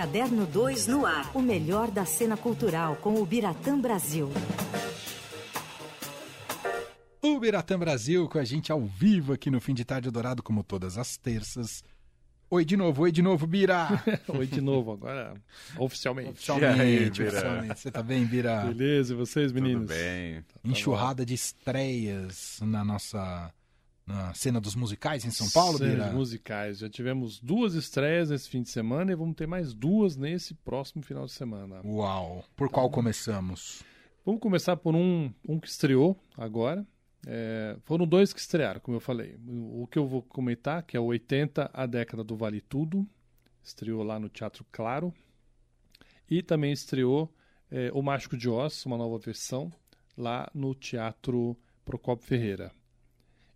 Caderno 2 no ar. O melhor da cena cultural com o Biratã Brasil. O Biratã Brasil com a gente ao vivo aqui no Fim de Tarde Dourado, como todas as terças. Oi de novo, oi de novo, Bira! oi de novo, agora oficialmente. Oficialmente, aí, oficialmente. Você tá bem, Bira? Beleza, e vocês, meninos? Tudo bem. Tá Enxurrada de estreias na nossa na cena dos musicais em São Paulo, cena Bira? Dos musicais. Já tivemos duas estreias nesse fim de semana e vamos ter mais duas nesse próximo final de semana. Uau! Por qual então, começamos? Vamos começar por um, um que estreou agora, é, foram dois que estrearam, como eu falei. O que eu vou comentar, que é o 80, a década do Vale Tudo, estreou lá no Teatro Claro. E também estreou é, O Mágico de Oz, uma nova versão, lá no Teatro Procopio Ferreira.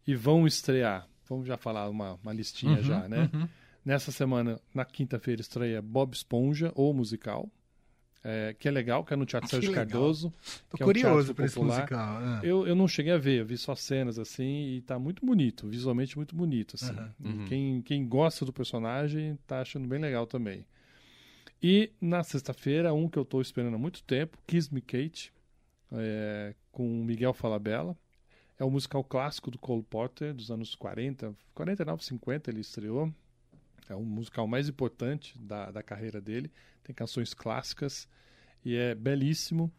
E vão estrear, vamos já falar uma, uma listinha uhum, já, né? Uhum. Nessa semana, na quinta-feira, estreia Bob Esponja, ou musical é, que é legal, que é no Teatro Sérgio legal. Cardoso. Tô é curioso um para esse musical. É. Eu, eu não cheguei a ver, eu vi só cenas assim e tá muito bonito, visualmente muito bonito. Assim. Uhum. Quem, quem gosta do personagem tá achando bem legal também. E na sexta-feira, um que eu tô esperando há muito tempo, Kiss Me Kate, é, com Miguel Falabella. É um musical clássico do Cole Porter, dos anos 40, 49, 50 ele estreou. É o musical mais importante da, da carreira dele. Tem canções clássicas e é belíssimo.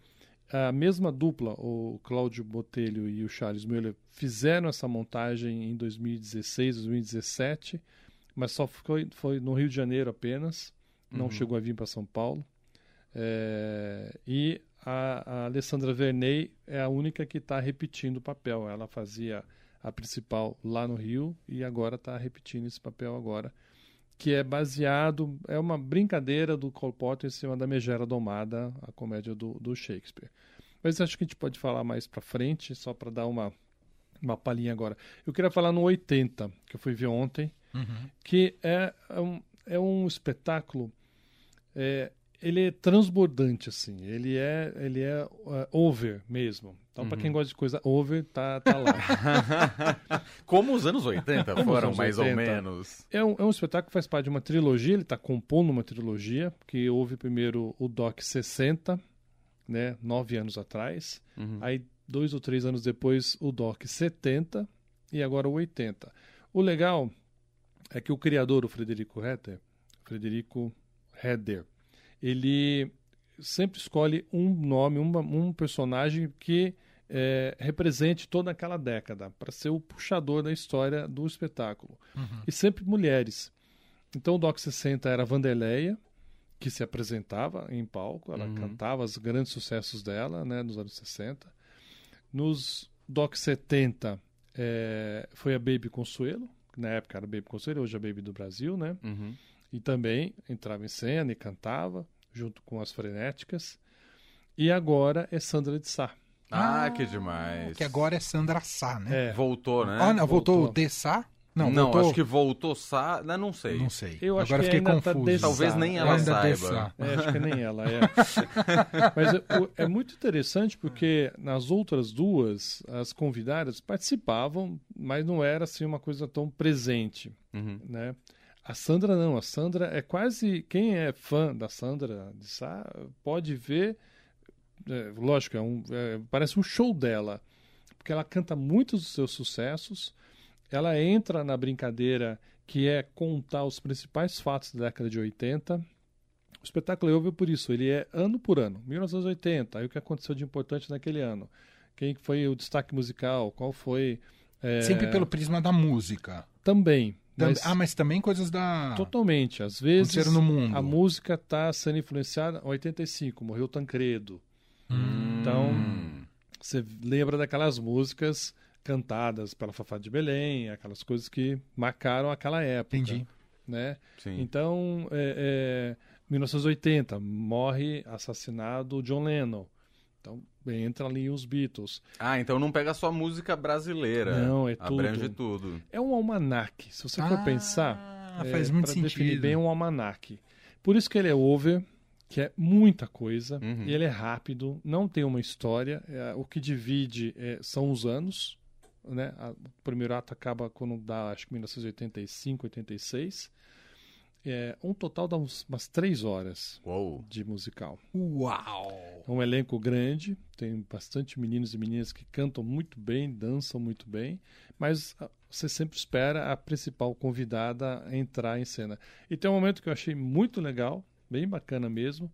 A mesma dupla, o Cláudio Botelho e o Charles Miller, fizeram essa montagem em 2016, 2017, mas só foi, foi no Rio de Janeiro apenas, não uhum. chegou a vir para São Paulo. É, e a, a, Alessandra Verney é a única que está repetindo o papel. Ela fazia a principal lá no Rio e agora está repetindo esse papel agora que é baseado, é uma brincadeira do Cole Potter em cima da Megera Domada, a comédia do, do Shakespeare. Mas acho que a gente pode falar mais para frente, só para dar uma, uma palhinha agora. Eu queria falar no 80, que eu fui ver ontem, uhum. que é um, é um espetáculo é, ele é transbordante, assim. Ele é, ele é uh, over mesmo. Então, uhum. para quem gosta de coisa over, tá, tá lá. Como os anos 80 Como foram, anos mais 80. ou menos. É um, é um espetáculo que faz parte de uma trilogia, ele está compondo uma trilogia, que houve primeiro o Doc 60, né, nove anos atrás. Uhum. Aí, dois ou três anos depois, o Doc 70 e agora o 80. O legal é que o criador, o Frederico Heder, Frederico Heder, ele sempre escolhe um nome, uma, um personagem que é, represente toda aquela década, para ser o puxador da história do espetáculo. Uhum. E sempre mulheres. Então o Doc 60 era a Vanderleia, que se apresentava em palco, ela uhum. cantava os grandes sucessos dela, né, nos anos 60. Nos Doc 70 é, foi a Baby Consuelo, que na época era Baby Consuelo, hoje é a Baby do Brasil, né? Uhum. E também entrava em cena e cantava, junto com as frenéticas. E agora é Sandra de Sá. Ah, que demais. Que agora é Sandra Sá, né? É. Voltou, né? Ah, não, voltou, Voltou. o de Sá? Não, Não, voltou... acho que voltou Sá, né, não sei. Não sei. Eu acho agora que fiquei ainda tá confuso. Sá. Talvez nem ela Ainda de saiba. Sá. É, acho que nem ela, é. Mas é, é muito interessante porque nas outras duas, as convidadas participavam, mas não era assim uma coisa tão presente, Uhum. né? A Sandra não, a Sandra é quase, quem é fã da Sandra de Sá pode ver, é, lógico, é um, é, parece um show dela, porque ela canta muitos dos seus sucessos, ela entra na brincadeira que é contar os principais fatos da década de 80. O espetáculo é over por isso, ele é ano por ano, 1980, aí o que aconteceu de importante naquele ano. Quem foi o destaque musical, qual foi... é, Sempre pelo prisma da música. Também, Tam- mas Ah, mas também coisas da... totalmente. Às vezes no mundo. a música está sendo influenciada... 85, morreu Tancredo. Hum. Então, você lembra daquelas músicas cantadas pela Fafá de Belém, aquelas coisas que marcaram aquela época. Entendi. Né? Sim. Então, é, é, 1980, morre assassinado John Lennon. Então, entra ali os Beatles. Ah, então não pega só música brasileira. Não, é Abrange tudo. tudo. É um almanaque. Se você for Ah, pensar, faz é, muito sentido. definir bem um almanaque. Por isso que ele é over, que é muita coisa, Uhum. e ele é rápido, não tem uma história. é, o que divide é, são os anos. Né? A- o primeiro ato acaba quando dá, acho que 1985, 86. É, um total dá uns, umas três horas Uou. de musical. Uau! É um elenco grande, tem bastante meninos e meninas que cantam muito bem, dançam muito bem, mas ah, você sempre espera a principal convidada entrar em cena. E tem um momento que eu achei muito legal, bem bacana mesmo,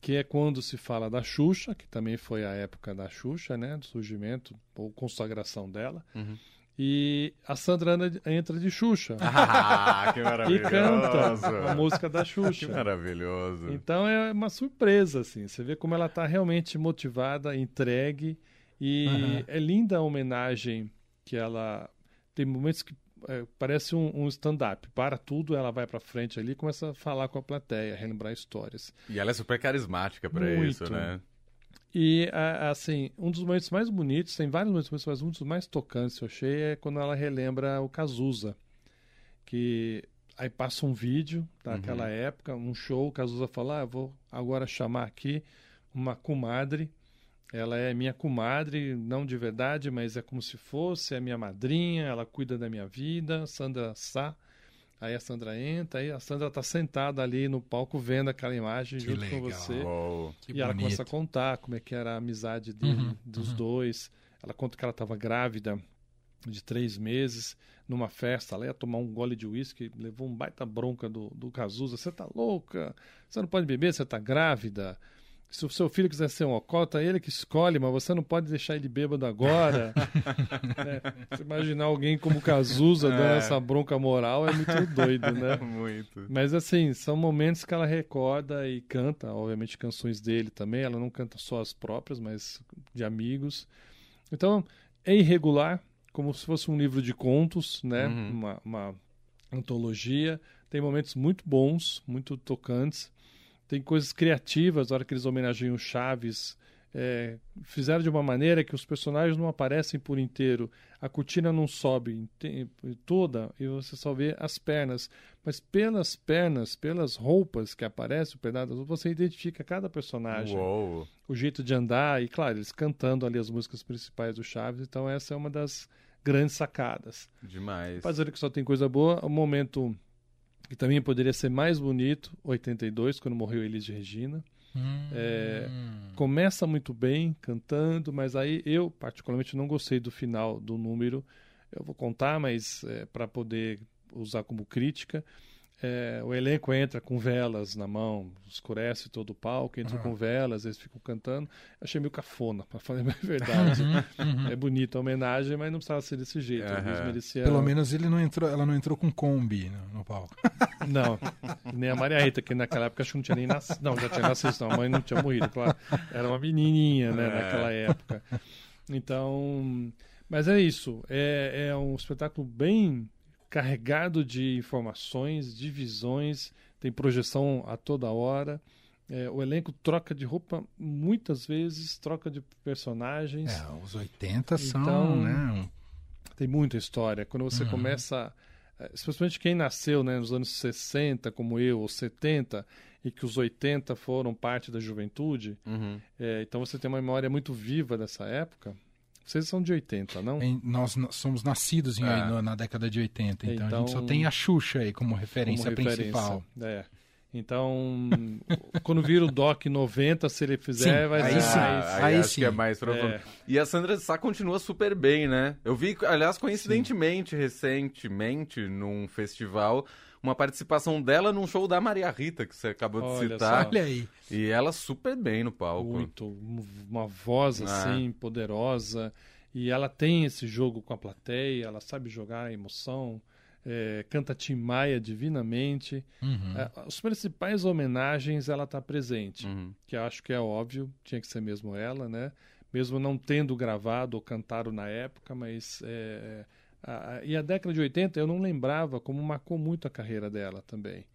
que é quando se fala da Xuxa, que também foi a época da Xuxa, né, do surgimento ou consagração dela. Uhum. E a Sandra entra de Xuxa. Ah, que maravilhoso! E canta a música da Xuxa. Que maravilhoso. Então é uma surpresa, assim. Você vê como ela está realmente motivada, entregue. E uhum. é linda a homenagem que ela. Tem momentos que é, parece um, um stand-up. Para tudo, ela vai para frente ali e começa a falar com a plateia, relembrar histórias. E ela é super carismática para isso, né? E, assim, um dos momentos mais bonitos, tem vários momentos, mas um dos mais tocantes eu achei é quando ela relembra o Cazuza. Que aí passa um vídeo daquela uhum. época, um show, o Cazuza fala, ah, vou agora chamar aqui uma comadre. Ela é minha comadre, não de verdade, mas é como se fosse, é minha madrinha, ela cuida da minha vida, Sandra Sá. Aí a Sandra entra, aí a Sandra está sentada ali no palco vendo aquela imagem que junto legal. com você. Oh, e ela começa a contar como é que era a amizade dele, uhum, dos uhum. dois. Ela conta que ela estava grávida de três meses numa festa, ela ia tomar um gole de uísque, levou um baita bronca do, do Cazuza. Você tá louca? Você não pode beber, você tá grávida. Se o seu filho quiser ser um ocota, é ele que escolhe, mas você não pode deixar ele bêbado agora. é, imaginar alguém como Cazuza dando é. essa bronca moral é muito doido, né? muito. Mas assim, são momentos que ela recorda e canta, obviamente, canções dele também. Ela não canta só as próprias, mas de amigos. Então, é irregular, como se fosse um livro de contos, né? Uhum. Uma, uma antologia. Tem momentos muito bons, muito tocantes tem coisas criativas, na hora que eles homenageiam Chaves, é, fizeram de uma maneira que os personagens não aparecem por inteiro, a cortina não sobe toda e você só vê as pernas, mas pelas pernas, pelas roupas que aparecem, o pedaço, você identifica cada personagem, Uou. o jeito de andar e claro eles cantando ali as músicas principais do Chaves, então essa é uma das grandes sacadas. Demais. Apesar que só tem coisa boa, o momento que também poderia ser mais bonito, 82, quando morreu Elis de Regina. Hum. É, começa muito bem, cantando, mas aí eu, particularmente, não gostei do final do número. Eu vou contar, mas é, para poder usar como crítica. É, o elenco entra com velas na mão, escurece todo o palco, entra uhum. com velas, eles ficam cantando. Achei meio cafona, para falar a verdade. Uhum, uhum. É bonita a homenagem, mas não precisava ser desse jeito. Uhum. Merecia... Pelo menos ele não entrou, ela não entrou com Kombi no, no palco. Não, nem a Maria Rita, que naquela época acho que não tinha nem nascido. Não, já tinha nascido, não, a mãe não tinha morrido, claro. Era uma menininha, né, é. naquela época. Então, mas é isso. É, é um espetáculo bem carregado de informações, de visões, tem projeção a toda hora. É, o elenco troca de roupa muitas vezes, troca de personagens. É, os 80 são, então, né? Tem muita história. Quando você uhum. começa, é, especialmente quem nasceu né, nos anos 60, como eu, ou 70, e que os 80 foram parte da juventude, uhum. é, então você tem uma memória muito viva dessa época. Vocês são de 80, não? Em, nós somos nascidos em, é. na década de 80, então, então, a gente só tem a Xuxa aí como referência como principal. É. Então, quando vira o DOC 90, se ele fizer, sim, vai aí ser. Sim, mais... aí, aí sim. que é mais é. E a Sandra Sá continua super bem, né? Eu vi, aliás, coincidentemente, sim. recentemente, num festival, uma participação dela num show da Maria Rita, que você acabou de Olha citar. Só. Olha aí. E ela super bem no palco. Muito. Uma voz é. assim, poderosa. E ela tem esse jogo com a plateia, ela sabe jogar a emoção. É, canta Tim Maia divinamente. Uhum. É, as principais homenagens ela está presente, uhum. que acho que é óbvio, tinha que ser mesmo ela, né? Mesmo não tendo gravado ou cantado na época, mas é, e a década de 80 eu não lembrava como marcou muito a carreira dela também.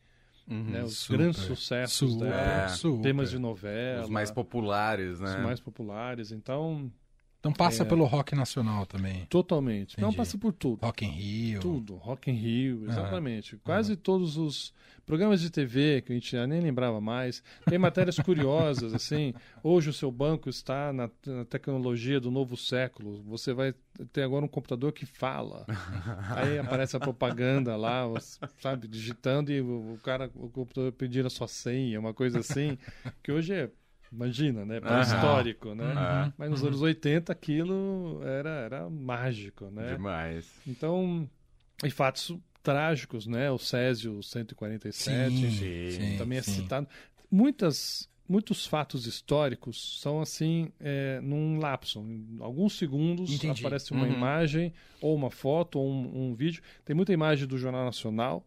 Uhum, né? Os super, grandes sucessos super, dela, super. temas de novela. Os mais populares, né? Os mais populares. Então, Então passa é... pelo rock nacional também. Totalmente. Entendi. Não passa por tudo. Rock in Rio. Tudo. Rock in Rio, exatamente. Uhum. Quase uhum. todos os programas de TV que a gente já nem lembrava mais. Tem matérias curiosas, assim. Hoje o seu banco está na, na, tecnologia do novo século. Você vai ter agora um computador que fala. Aí aparece a propaganda lá, sabe, digitando e o, o cara, o computador pedir a sua senha, uma coisa assim. Que hoje é Imagina, né? Para uhum. histórico, né? Uhum. Mas nos anos 80 aquilo era, era mágico, né? Demais. Então, e fatos trágicos, né? O Césio 147 sim, sim, também é sim. citado. Muitas, muitos fatos históricos são assim, é, num lapso. Em alguns segundos Entendi. aparece uma uhum. imagem, ou uma foto, ou um, um vídeo. Tem muita imagem do Jornal Nacional,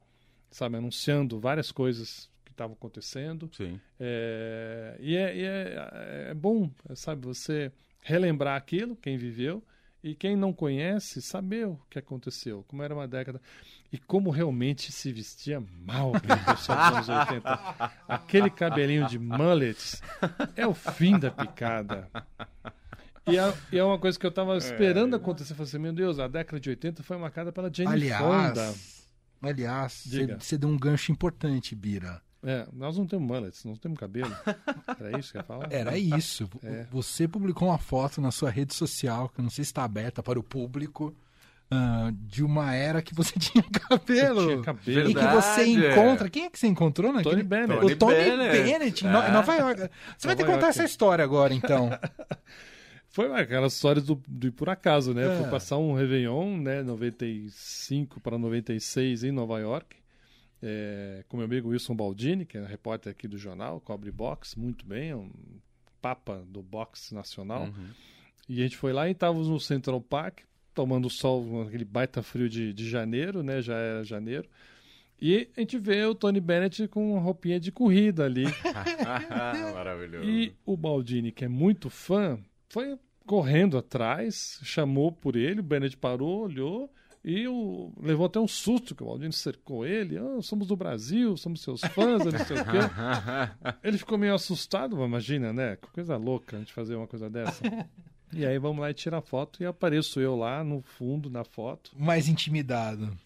sabe? Anunciando várias coisas que estavam acontecendo. Sim. É, e é, e é, é, bom, sabe, você relembrar aquilo, quem viveu, e quem não conhece, saber o que aconteceu, como era uma década. E como realmente se vestia mal aquele pessoal dos anos 80. Aquele cabelinho de mullets é o fim da picada. E é, e é uma coisa que eu estava esperando é. acontecer. Eu falei assim, meu Deus, a década de 80 foi marcada pela Jane aliás, Fonda. Aliás, você deu um gancho importante, Bira. É, nós não temos mullets, não temos cabelo. Era isso que ia falar? Era isso. É. Você publicou uma foto na sua rede social, que não sei se está aberta para o público, uh, de uma era que você tinha cabelo. Você tinha cabelo. E que você encontra. Quem é que você encontrou naquele? Tony Bennett. O Tony Bennett, Bennett em é. Nova York. Você Nova vai ter que contar essa história agora, então. Foi aquelas histórias do, do por acaso, né? É. Fui passar um Réveillon, né? 95 para 96 em Nova York é, com meu amigo Wilson Baldini, que é repórter aqui do jornal, cobre boxe muito bem, é um papa do boxe nacional. Uhum. E a gente foi lá e estávamos no Central Park, tomando sol, aquele baita frio de, de janeiro, né? Já era janeiro. E a gente vê o Tony Bennett com uma roupinha de corrida ali. Maravilhoso. E o Baldini, que é muito fã, foi correndo atrás, chamou por ele, o Bennett parou, olhou e o, levou até um susto que o Aldino cercou ele. Oh, somos do Brasil, somos seus fãs, não sei o quê. Ele ficou meio assustado, imagina, né? Que coisa louca a gente fazer uma coisa dessa. E aí vamos lá e tirar foto e apareço eu lá no fundo, na foto. Mais intimidado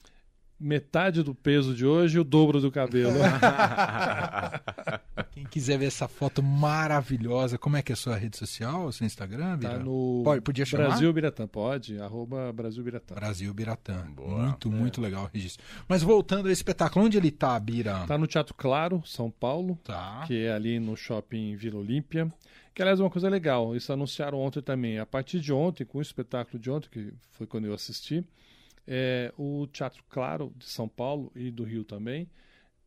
metade do peso de hoje e o dobro do cabelo. Quem quiser ver essa foto maravilhosa, como é que é a sua rede social, o seu Instagram, Bira? Tá no pode, podia chamar? Brasil Biratã, pode, arroba Brasil Biratã. Brasil Biratã, Boa, muito, é. muito legal o registro. Mas voltando ao espetáculo, onde ele tá, Bira? Tá no Teatro Claro, São Paulo, tá. que é ali no Shopping Vila Olímpia. Que, aliás, é uma coisa legal, isso anunciaram ontem também. A partir de ontem, com o espetáculo de ontem, que foi quando eu assisti, é, o Teatro Claro de São Paulo e do Rio também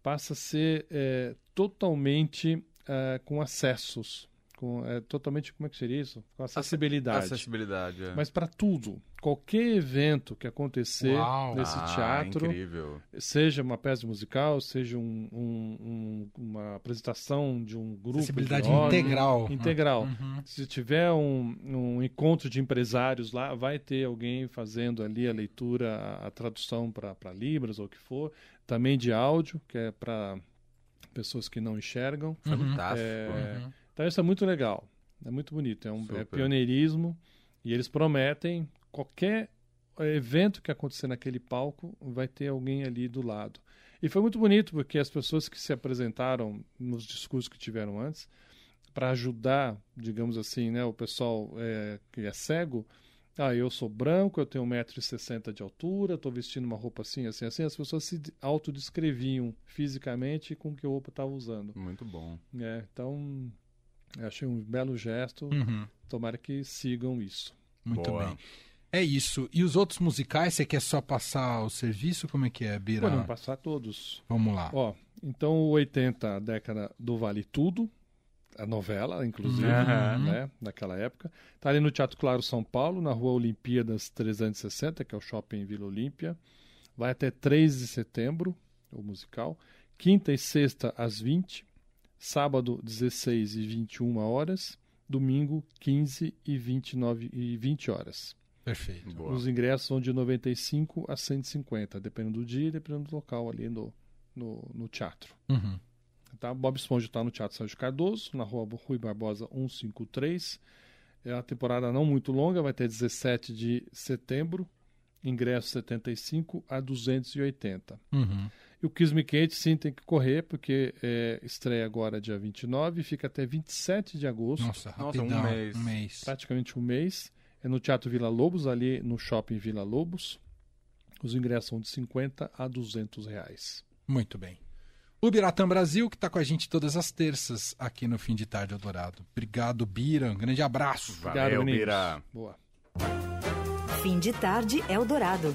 passa a ser é, totalmente é, com acessos com é, totalmente como é que seria isso com acessibilidade acessibilidade é. mas para tudo qualquer evento que acontecer Uau. nesse ah, teatro incrível. seja uma peça musical seja um, um, um, uma apresentação de um grupo acessibilidade de integral integral uhum. se tiver um, encontro de empresários lá vai ter alguém fazendo ali a leitura a, a tradução para libras ou o que for também de áudio que é para pessoas que não enxergam fantástico é, uhum então isso é muito legal, é muito bonito, é um é pioneirismo e eles prometem qualquer evento que acontecer naquele palco vai ter alguém ali do lado. E foi muito bonito porque as pessoas que se apresentaram nos discursos que tiveram antes para ajudar, digamos assim, né, o pessoal é, que é cego, ah, eu sou branco, eu tenho 1,60m de altura, estou vestindo uma roupa assim, assim, assim. As pessoas se autodescreviam fisicamente com o que roupa estava usando. Muito bom. É, então, eu achei um belo gesto. Uhum. Tomara que sigam isso. Muito Boa. bem. É isso. E os outros musicais, você quer só passar o serviço? Como é que é, Bira? Podemos passar todos. Vamos lá. Ó, então, o 80, a década do Vale Tudo, a novela, inclusive, uhum. né, naquela época. Está ali no Teatro Claro São Paulo, na Rua Olimpíadas 360, que é o shopping Vila Olímpia. Vai até 3 de setembro, o musical. Quinta e sexta, às 20 sábado 16 e 21 horas, domingo 15 e 29 e 20 horas. Perfeito. Boa. Os ingressos são de 95 a 150, dependendo do dia e dependendo do local ali no, no, no teatro. Uhum. Tá? Bob Esponja está no Teatro Sérgio Cardoso, na rua Rui Barbosa 153. É uma temporada não muito longa, vai ter 17 de setembro, ingresso 75 a 280. Uhum. E o Kiss Me Kate sim tem que correr, porque é, estreia agora dia 29 e fica até 27 de agosto. Nossa, rapidão, Nossa, um mês. um mês. Praticamente um mês. É no Teatro Vila Lobos, ali no Shopping Vila Lobos. Os ingressos são de 50 a 200 reais. Muito bem. O Biratã Brasil, que está com a gente todas as terças aqui no Fim de Tarde Eldorado. Obrigado, Bira. Um grande abraço. Valeu, Obrigado, Bira. Boa. Fim de Tarde Eldorado.